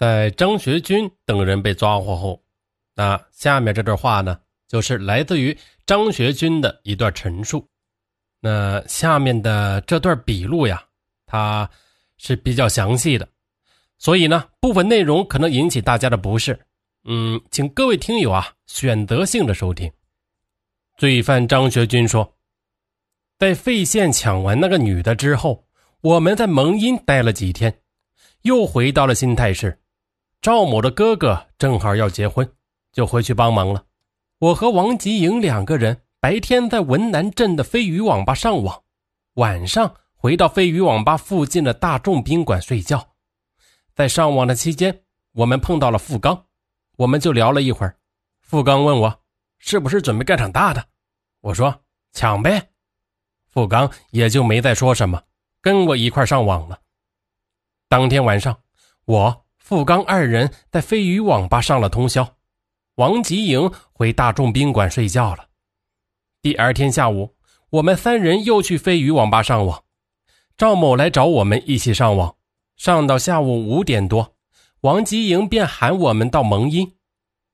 在张学军等人被抓获后，那下面这段话呢，就是来自于张学军的一段陈述。那下面的这段笔录呀，它是比较详细的，所以呢，部分内容可能引起大家的不适。嗯，请各位听友啊，选择性的收听。罪犯张学军说，在费县抢完那个女的之后，我们在蒙阴待了几天，又回到了新泰市。赵某的哥哥正好要结婚，就回去帮忙了。我和王吉营两个人白天在文南镇的飞鱼网吧上网，晚上回到飞鱼网吧附近的大众宾馆睡觉。在上网的期间，我们碰到了付刚，我们就聊了一会儿。付刚问我是不是准备干场大的，我说抢呗。付刚也就没再说什么，跟我一块上网了。当天晚上，我。付刚二人在飞鱼网吧上了通宵，王吉营回大众宾馆睡觉了。第二天下午，我们三人又去飞鱼网吧上网，赵某来找我们一起上网，上到下午五点多，王吉营便喊我们到蒙阴，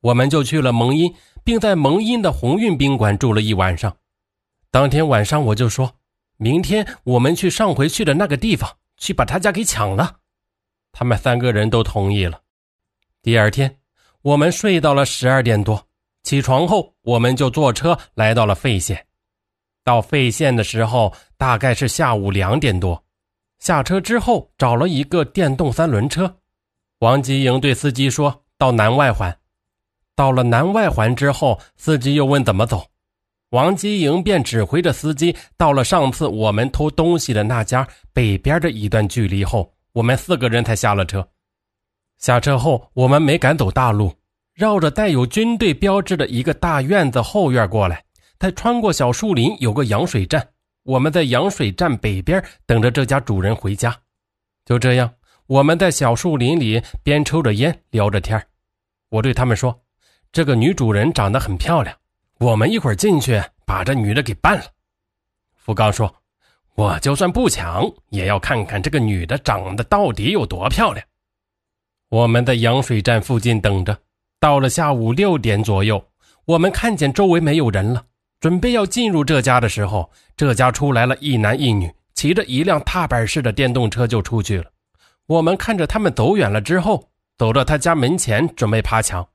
我们就去了蒙阴，并在蒙阴的鸿运宾馆住了一晚上。当天晚上我就说，明天我们去上回去的那个地方，去把他家给抢了。他们三个人都同意了。第二天，我们睡到了十二点多，起床后我们就坐车来到了费县。到费县的时候，大概是下午两点多。下车之后，找了一个电动三轮车。王吉营对司机说：“到南外环。”到了南外环之后，司机又问怎么走，王吉营便指挥着司机到了上次我们偷东西的那家北边的一段距离后。我们四个人才下了车。下车后，我们没敢走大路，绕着带有军队标志的一个大院子后院过来。再穿过小树林，有个羊水站。我们在羊水站北边等着这家主人回家。就这样，我们在小树林里边抽着烟聊着天我对他们说：“这个女主人长得很漂亮，我们一会儿进去把这女的给办了。”福刚说。我就算不抢，也要看看这个女的长得到底有多漂亮。我们在羊水站附近等着，到了下午六点左右，我们看见周围没有人了，准备要进入这家的时候，这家出来了一男一女，骑着一辆踏板式的电动车就出去了。我们看着他们走远了之后，走到他家门前准备爬墙，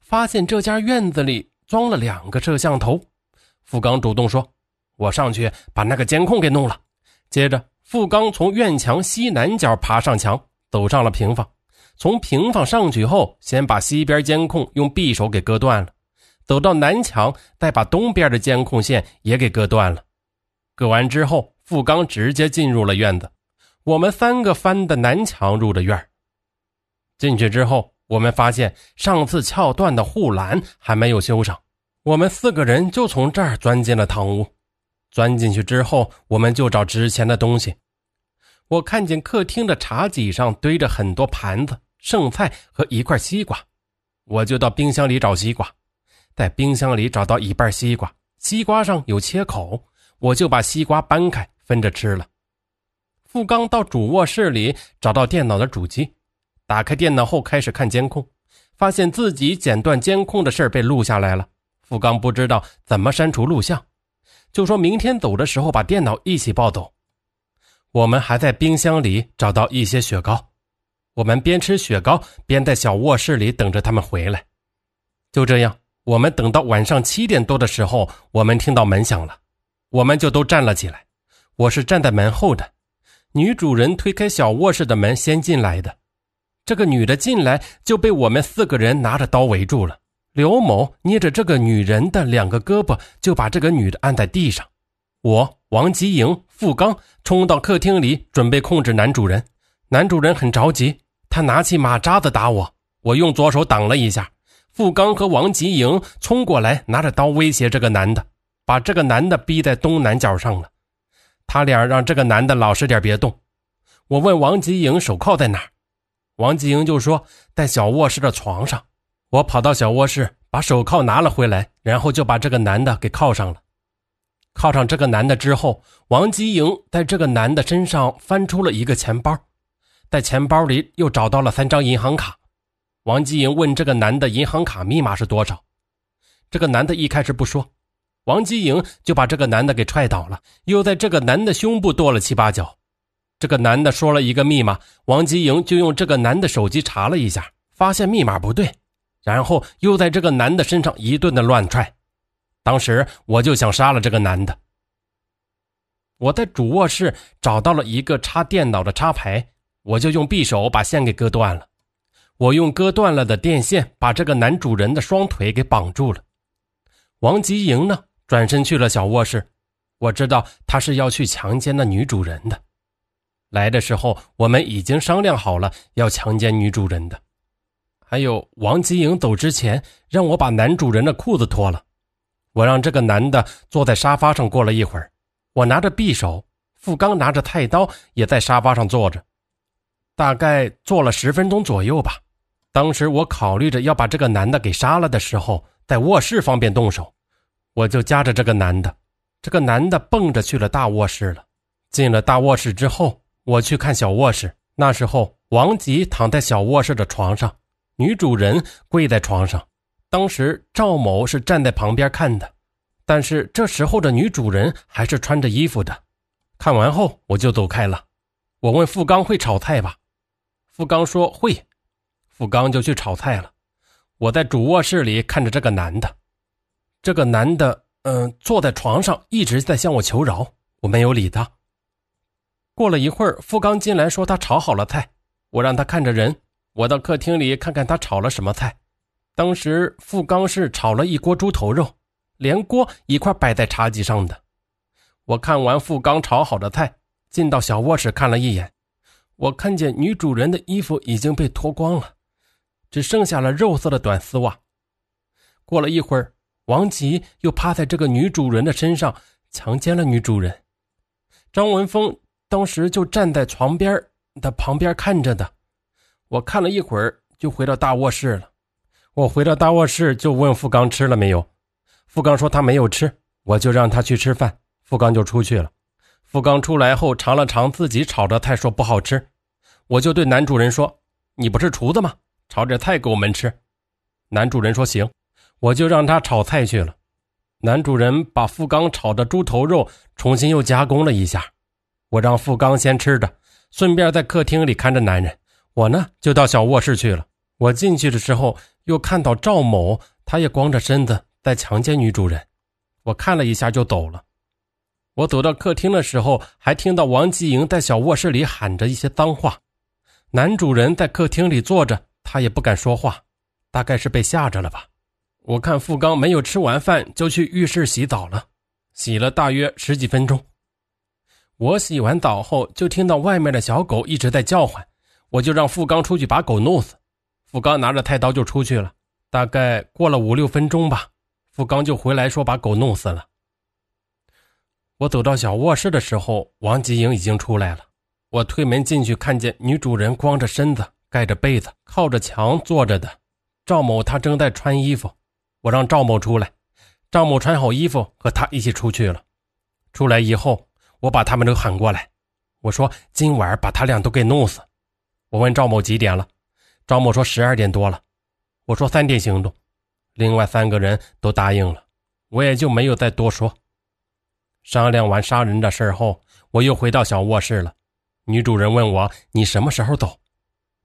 发现这家院子里装了两个摄像头。付刚主动说。我上去把那个监控给弄了，接着付刚从院墙西南角爬上墙，走上了平房。从平房上去后，先把西边监控用匕首给割断了，走到南墙，再把东边的监控线也给割断了。割完之后，付刚直接进入了院子。我们三个翻的南墙入的院进去之后，我们发现上次撬断的护栏还没有修上，我们四个人就从这儿钻进了堂屋。钻进去之后，我们就找值钱的东西。我看见客厅的茶几上堆着很多盘子、剩菜和一块西瓜，我就到冰箱里找西瓜。在冰箱里找到一半西瓜，西瓜上有切口，我就把西瓜掰开分着吃了。付刚到主卧室里找到电脑的主机，打开电脑后开始看监控，发现自己剪断监控的事被录下来了。付刚不知道怎么删除录像。就说明天走的时候把电脑一起抱走。我们还在冰箱里找到一些雪糕，我们边吃雪糕边在小卧室里等着他们回来。就这样，我们等到晚上七点多的时候，我们听到门响了，我们就都站了起来。我是站在门后的，女主人推开小卧室的门先进来的。这个女的进来就被我们四个人拿着刀围住了。刘某捏着这个女人的两个胳膊，就把这个女的按在地上。我王吉营、付刚冲到客厅里，准备控制男主人。男主人很着急，他拿起马扎子打我，我用左手挡了一下。付刚和王吉营冲过来，拿着刀威胁这个男的，把这个男的逼在东南角上了。他俩让这个男的老实点，别动。我问王吉营手铐在哪王吉营就说在小卧室的床上。我跑到小卧室，把手铐拿了回来，然后就把这个男的给铐上了。铐上这个男的之后，王吉营在这个男的身上翻出了一个钱包，在钱包里又找到了三张银行卡，王吉营问这个男的银行卡密码是多少。这个男的一开始不说，王吉营就把这个男的给踹倒了，又在这个男的胸部跺了七八脚。这个男的说了一个密码，王吉营就用这个男的手机查了一下，发现密码不对，然后又在这个男的身上一顿的乱踹。当时我就想杀了这个男的。我在主卧室找到了一个插电脑的插排，我就用匕首把线给割断了。我用割断了的电线把这个男主人的双腿给绑住了。王吉莹呢，转身去了小卧室。我知道他是要去强奸那女主人的。来的时候，我们已经商量好了要强奸女主人的。还有，王吉营走之前让我把男主人的裤子脱了。我让这个男的坐在沙发上。过了一会儿，我拿着匕首，付刚拿着菜刀也在沙发上坐着。大概坐了十分钟左右吧。当时我考虑着要把这个男的给杀了的时候，在卧室方便动手，我就夹着这个男的。这个男的蹦着去了大卧室了。进了大卧室之后。我去看小卧室，那时候王吉躺在小卧室的床上，女主人跪在床上。当时赵某是站在旁边看的，但是这时候的女主人还是穿着衣服的。看完后我就走开了。我问付刚会炒菜吧？付刚说会。付刚就去炒菜了。我在主卧室里看着这个男的，这个男的嗯坐在床上一直在向我求饶，我没有理他。过了一会儿，付刚进来说他炒好了菜，我让他看着人。我到客厅里看看他炒了什么菜。当时付刚是炒了一锅猪头肉，连锅一块摆在茶几上的。我看完付刚炒好的菜，进到小卧室看了一眼，我看见女主人的衣服已经被脱光了，只剩下了肉色的短丝袜。过了一会儿，王吉又趴在这个女主人的身上强奸了女主人。张文峰。当时就站在床边的旁边看着的，我看了一会儿就回到大卧室了。我回到大卧室就问付刚吃了没有，付刚说他没有吃，我就让他去吃饭。付刚就出去了。付刚出来后尝了尝自己炒的菜，说不好吃。我就对男主人说：“你不是厨子吗？炒点菜给我们吃。”男主人说：“行。”我就让他炒菜去了。男主人把付刚炒的猪头肉重新又加工了一下。我让付刚先吃着，顺便在客厅里看着男人。我呢就到小卧室去了。我进去的时候，又看到赵某，他也光着身子在强奸女主人。我看了一下就走了。我走到客厅的时候，还听到王吉莹在小卧室里喊着一些脏话。男主人在客厅里坐着，他也不敢说话，大概是被吓着了吧。我看付刚没有吃完饭，就去浴室洗澡了，洗了大约十几分钟。我洗完澡后，就听到外面的小狗一直在叫唤，我就让付刚出去把狗弄死。付刚拿着菜刀就出去了。大概过了五六分钟吧，付刚就回来说把狗弄死了。我走到小卧室的时候，王吉英已经出来了。我推门进去，看见女主人光着身子，盖着被子，靠着墙坐着的。赵某他正在穿衣服，我让赵某出来。赵某穿好衣服，和他一起出去了。出来以后。我把他们都喊过来，我说今晚把他俩都给弄死。我问赵某几点了，赵某说十二点多了。我说三点行动，另外三个人都答应了，我也就没有再多说。商量完杀人的事后，我又回到小卧室了。女主人问我你什么时候走？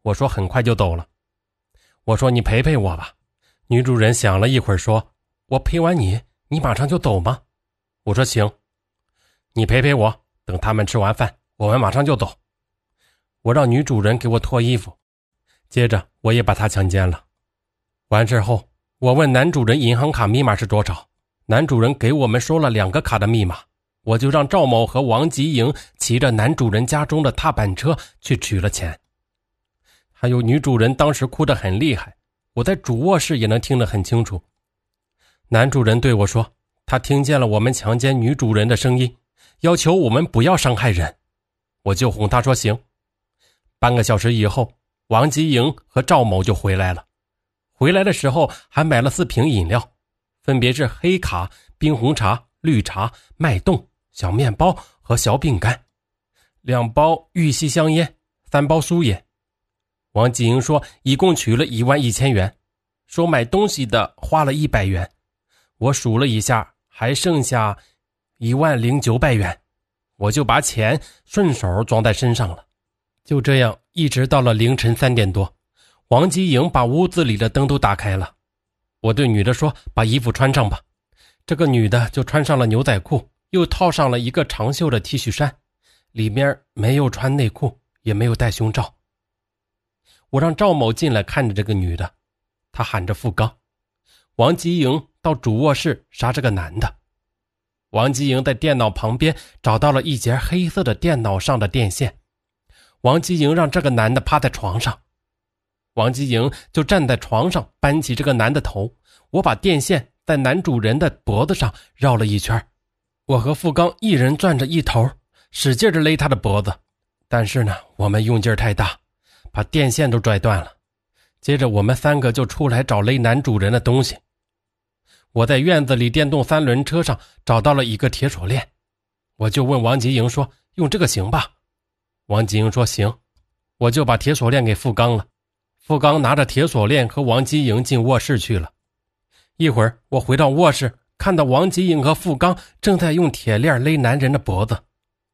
我说很快就走了。我说你陪陪我吧。女主人想了一会儿说：“我陪完你，你马上就走吗？”我说行。你陪陪我，等他们吃完饭，我们马上就走。我让女主人给我脱衣服，接着我也把她强奸了。完事后，我问男主人银行卡密码是多少，男主人给我们说了两个卡的密码，我就让赵某和王吉莹骑着男主人家中的踏板车去取了钱。还有女主人当时哭得很厉害，我在主卧室也能听得很清楚。男主人对我说，他听见了我们强奸女主人的声音。要求我们不要伤害人，我就哄他说行。半个小时以后，王吉营和赵某就回来了。回来的时候还买了四瓶饮料，分别是黑卡、冰红茶、绿茶、脉动、小面包和小饼干，两包玉溪香烟，三包苏烟。王吉英说一共取了一万一千元，说买东西的花了一百元。我数了一下，还剩下一万零九百元，我就把钱顺手装在身上了。就这样，一直到了凌晨三点多，王吉莹把屋子里的灯都打开了。我对女的说：“把衣服穿上吧。”这个女的就穿上了牛仔裤，又套上了一个长袖的 T 恤衫，里面没有穿内裤，也没有戴胸罩。我让赵某进来看着这个女的，他喊着付刚。王吉莹到主卧室杀这个男的。王吉莹在电脑旁边找到了一节黑色的电脑上的电线。王吉营让这个男的趴在床上，王吉营就站在床上扳起这个男的头。我把电线。在男主人的脖子上绕了一圈，我和付刚一人攥着一头，使劲的勒他的脖子。但是呢，我们用劲太大，把电线都拽断了。接着，我们三个就出来找勒男主人的东西。我在院子里电动三轮车上找到了一个铁锁链，我就问王吉英说：“用这个行吧？”王吉英说：“行。”我就把铁锁链给付刚了。付刚拿着铁锁链和王吉英进卧室去了。一会儿，我回到卧室，看到王吉英和付刚正在用铁链勒男人的脖子。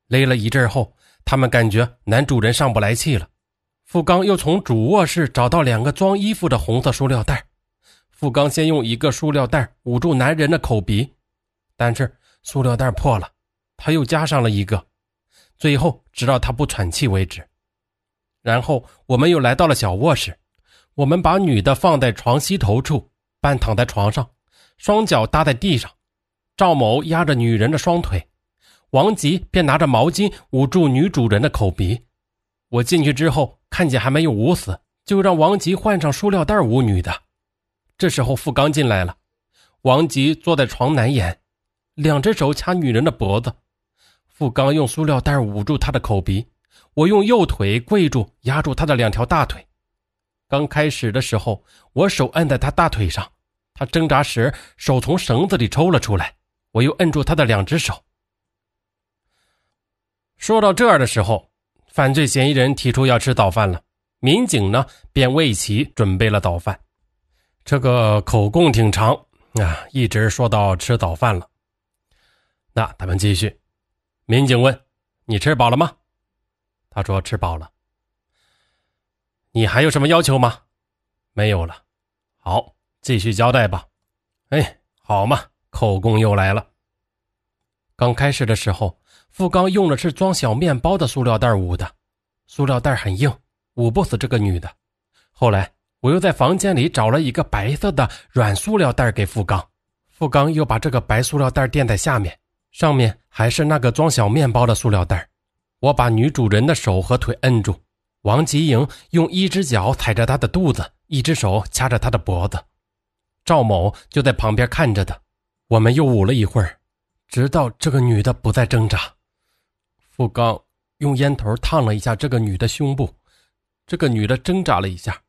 勒了一阵后，他们感觉男主人上不来气了。付刚又从主卧室找到两个装衣服的红色塑料袋。付刚先用一个塑料袋捂住男人的口鼻，但是塑料袋破了，他又加上了一个，最后直到他不喘气为止。然后我们又来到了小卧室，我们把女的放在床西头处。半躺在床上，双脚搭在地上，赵某压着女人的双腿，王吉便拿着毛巾捂住女主人的口鼻。我进去之后，看见还没有捂死，就让王吉换上塑料袋捂女的。这时候付刚进来了，王吉坐在床南沿，两只手掐女人的脖子，付刚用塑料袋捂住他的口鼻，我用右腿跪住压住他的两条大腿。刚开始的时候，我手按在他大腿上，他挣扎时手从绳子里抽了出来，我又摁住他的两只手。说到这儿的时候，犯罪嫌疑人提出要吃早饭了，民警呢便为其准备了早饭。这个口供挺长啊，一直说到吃早饭了。那咱们继续，民警问：“你吃饱了吗？”他说：“吃饱了。”你还有什么要求吗？没有了。好，继续交代吧。哎，好嘛，口供又来了。刚开始的时候，付刚用的是装小面包的塑料袋捂的，塑料袋很硬，捂不死这个女的。后来，我又在房间里找了一个白色的软塑料袋给付刚，付刚又把这个白塑料袋垫在下面，上面还是那个装小面包的塑料袋。我把女主人的手和腿摁住。王吉莹用一只脚踩着她的肚子，一只手掐着她的脖子。赵某就在旁边看着的。我们又捂了一会儿，直到这个女的不再挣扎。付刚用烟头烫了一下这个女的胸部，这个女的挣扎了一下。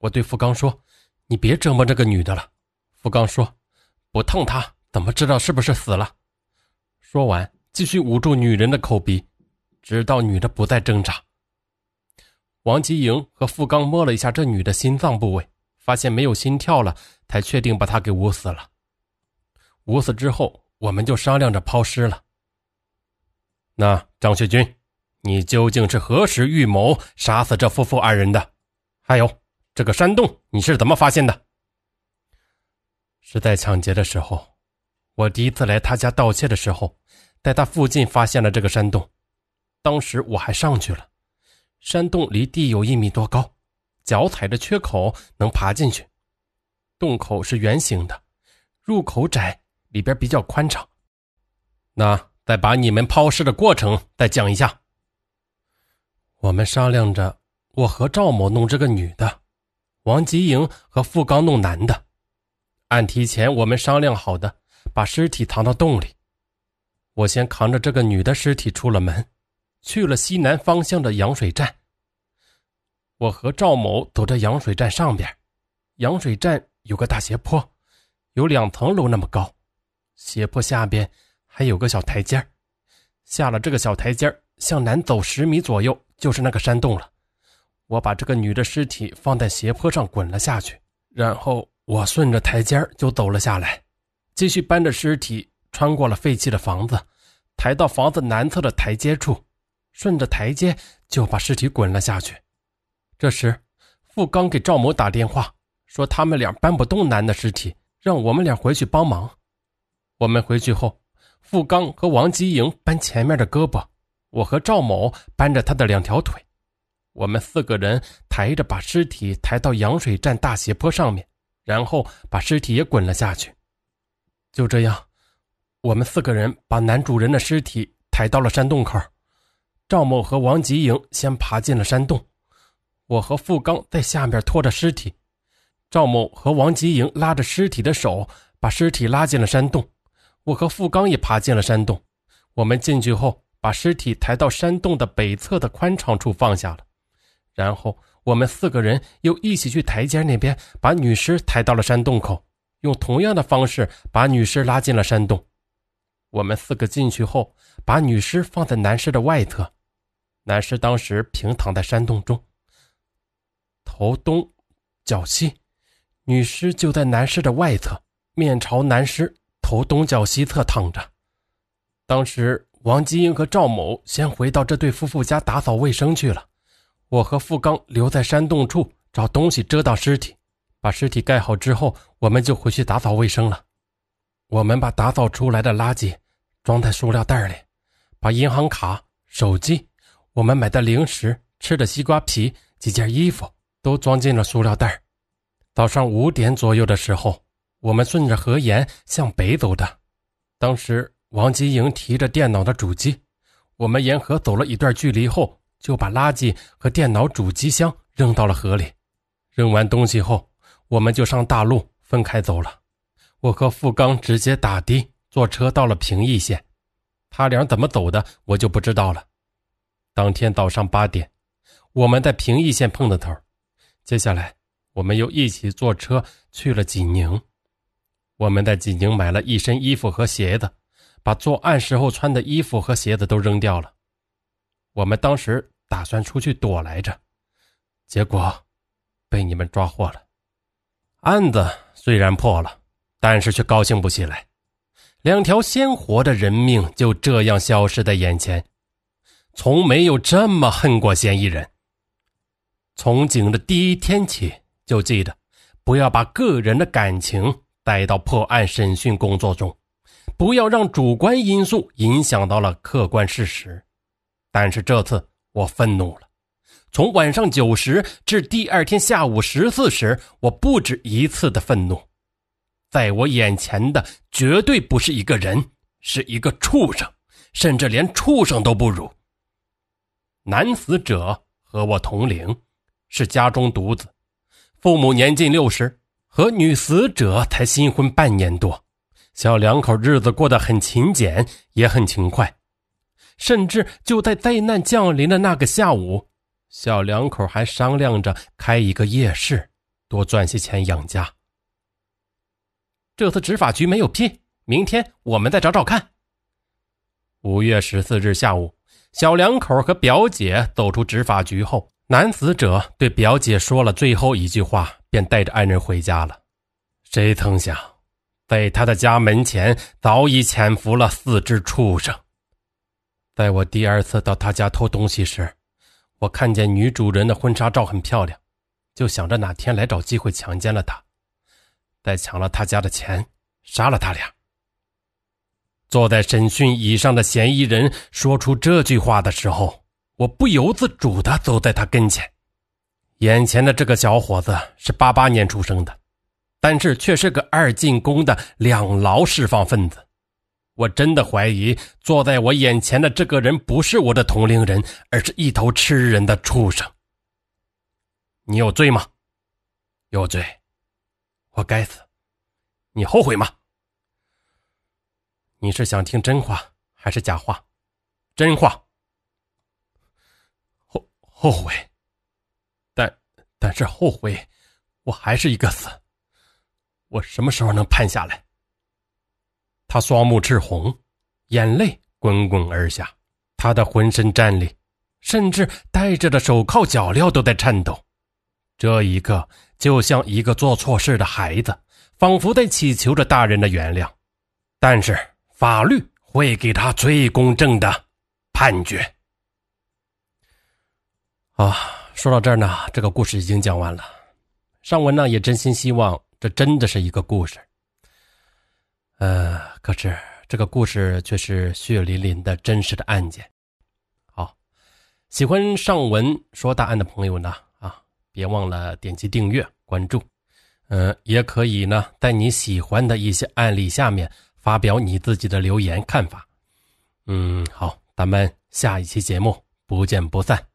我对付刚说：“你别折磨这个女的了。”付刚说：“不烫她怎么知道是不是死了？”说完，继续捂住女人的口鼻，直到女的不再挣扎。王吉营和付刚摸了一下这女的心脏部位，发现没有心跳了，才确定把她给捂死了。捂死之后，我们就商量着抛尸了。那张学军，你究竟是何时预谋杀死这夫妇二人的？还有这个山洞，你是怎么发现的？是在抢劫的时候，我第一次来他家盗窃的时候，在他附近发现了这个山洞，当时我还上去了。山洞离地有一米多高，脚踩着缺口能爬进去。洞口是圆形的，入口窄，里边比较宽敞。那再把你们抛尸的过程再讲一下。我们商量着，我和赵某弄这个女的，王吉营和付刚弄男的。按提前我们商量好的，把尸体藏到洞里。我先扛着这个女的尸体出了门。去了西南方向的羊水站。我和赵某走在羊水站上边，羊水站有个大斜坡，有两层楼那么高，斜坡下边还有个小台阶下了这个小台阶向南走十米左右就是那个山洞了。我把这个女的尸体放在斜坡上滚了下去，然后我顺着台阶就走了下来，继续搬着尸体穿过了废弃的房子，抬到房子南侧的台阶处，顺着台阶就把尸体滚了下去。这时，付刚给赵某打电话说他们俩搬不动男的尸体，让我们俩回去帮忙。我们回去后，付刚和王吉营搬前面的胳膊，我和赵某搬着他的两条腿。我们四个人抬着把尸体抬到羊水站大斜坡上面，然后把尸体也滚了下去。就这样，我们四个人把男主人的尸体抬到了山洞口。赵某和王吉营先爬进了山洞，我和付刚在下面拖着尸体。赵某和王吉营拉着尸体的手，把尸体拉进了山洞。我和付刚也爬进了山洞。我们进去后，把尸体抬到山洞的北侧的宽敞处放下了。然后我们四个人又一起去台阶那边，把女尸抬到了山洞口，用同样的方式把女尸拉进了山洞。我们四个进去后，把女尸放在男尸的外侧，男尸当时平躺在山洞中，头东脚西，女尸就在男尸的外侧，面朝男尸，头东脚西侧躺着。当时王金英和赵某先回到这对夫妇家打扫卫生去了。我和付刚留在山洞处找东西遮挡尸体，把尸体盖好之后，我们就回去打扫卫生了。我们把打扫出来的垃圾装在塑料袋里，把银行卡、手机、我们买的零食、吃的西瓜皮、几件衣服都装进了塑料袋。早上五点左右的时候，我们顺着河沿向北走的。当时王吉营提着电脑的主机，我们沿河走了一段距离后。就把垃圾和电脑主机箱扔到了河里。扔完东西后，我们就上大路分开走了。我和付刚直接打的坐车到了平邑县，他俩怎么走的我就不知道了。当天早上八点，我们在平邑县碰的头。接下来，我们又一起坐车去了济宁。我们在济宁买了一身衣服和鞋子，把作案时候穿的衣服和鞋子都扔掉了。我们当时打算出去躲来着，结果被你们抓获了。案子虽然破了，但是却高兴不起来。两条鲜活的人命就这样消失在眼前，从没有这么恨过嫌疑人。从警的第一天起就记得，不要把个人的感情带到破案审讯工作中，不要让主观因素影响到了客观事实。但是这次我愤怒了，从晚上九时至第二天下午十四时，我不止一次的愤怒。在我眼前的绝对不是一个人，是一个畜生，甚至连畜生都不如。男死者和我同龄，是家中独子，父母年近六十，和女死者才新婚半年多，小两口日子过得很勤俭，也很勤快。甚至就在灾难降临的那个下午，小两口还商量着开一个夜市，多赚些钱养家。这次执法局没有批，明天我们再找找看。五月十四日下午，小两口和表姐走出执法局后，男死者对表姐说了最后一句话，便带着爱人回家了。谁曾想，在他的家门前早已潜伏了四只畜生。在我第二次到他家偷东西时，我看见女主人的婚纱照很漂亮，就想着哪天来找机会强奸了她，再抢了他家的钱，杀了他俩。坐在审讯椅上的嫌疑人说出这句话的时候，我不由自主地走在他跟前。眼前的这个小伙子是八八年出生的，但是却是个二进宫的两劳释放分子。我真的怀疑坐在我眼前的这个人不是我的同龄人，而是一头吃人的畜生。你有罪吗？有罪，我该死。你后悔吗？你是想听真话还是假话？真话。后后悔，但但是后悔，我还是一个死。我什么时候能判下来？他双目赤红，眼泪滚滚而下，他的浑身战栗，甚至戴着的手铐脚镣都在颤抖。这一刻，就像一个做错事的孩子，仿佛在祈求着大人的原谅。但是法律会给他最公正的判决。啊，说到这儿呢，这个故事已经讲完了。尚文呢也真心希望这真的是一个故事。呃，可是这个故事却是血淋淋的真实的案件。好，喜欢尚文说大案的朋友呢，别忘了点击订阅关注。嗯，也可以呢，在你喜欢的一些案例下面发表你自己的留言看法。嗯，好，咱们下一期节目不见不散。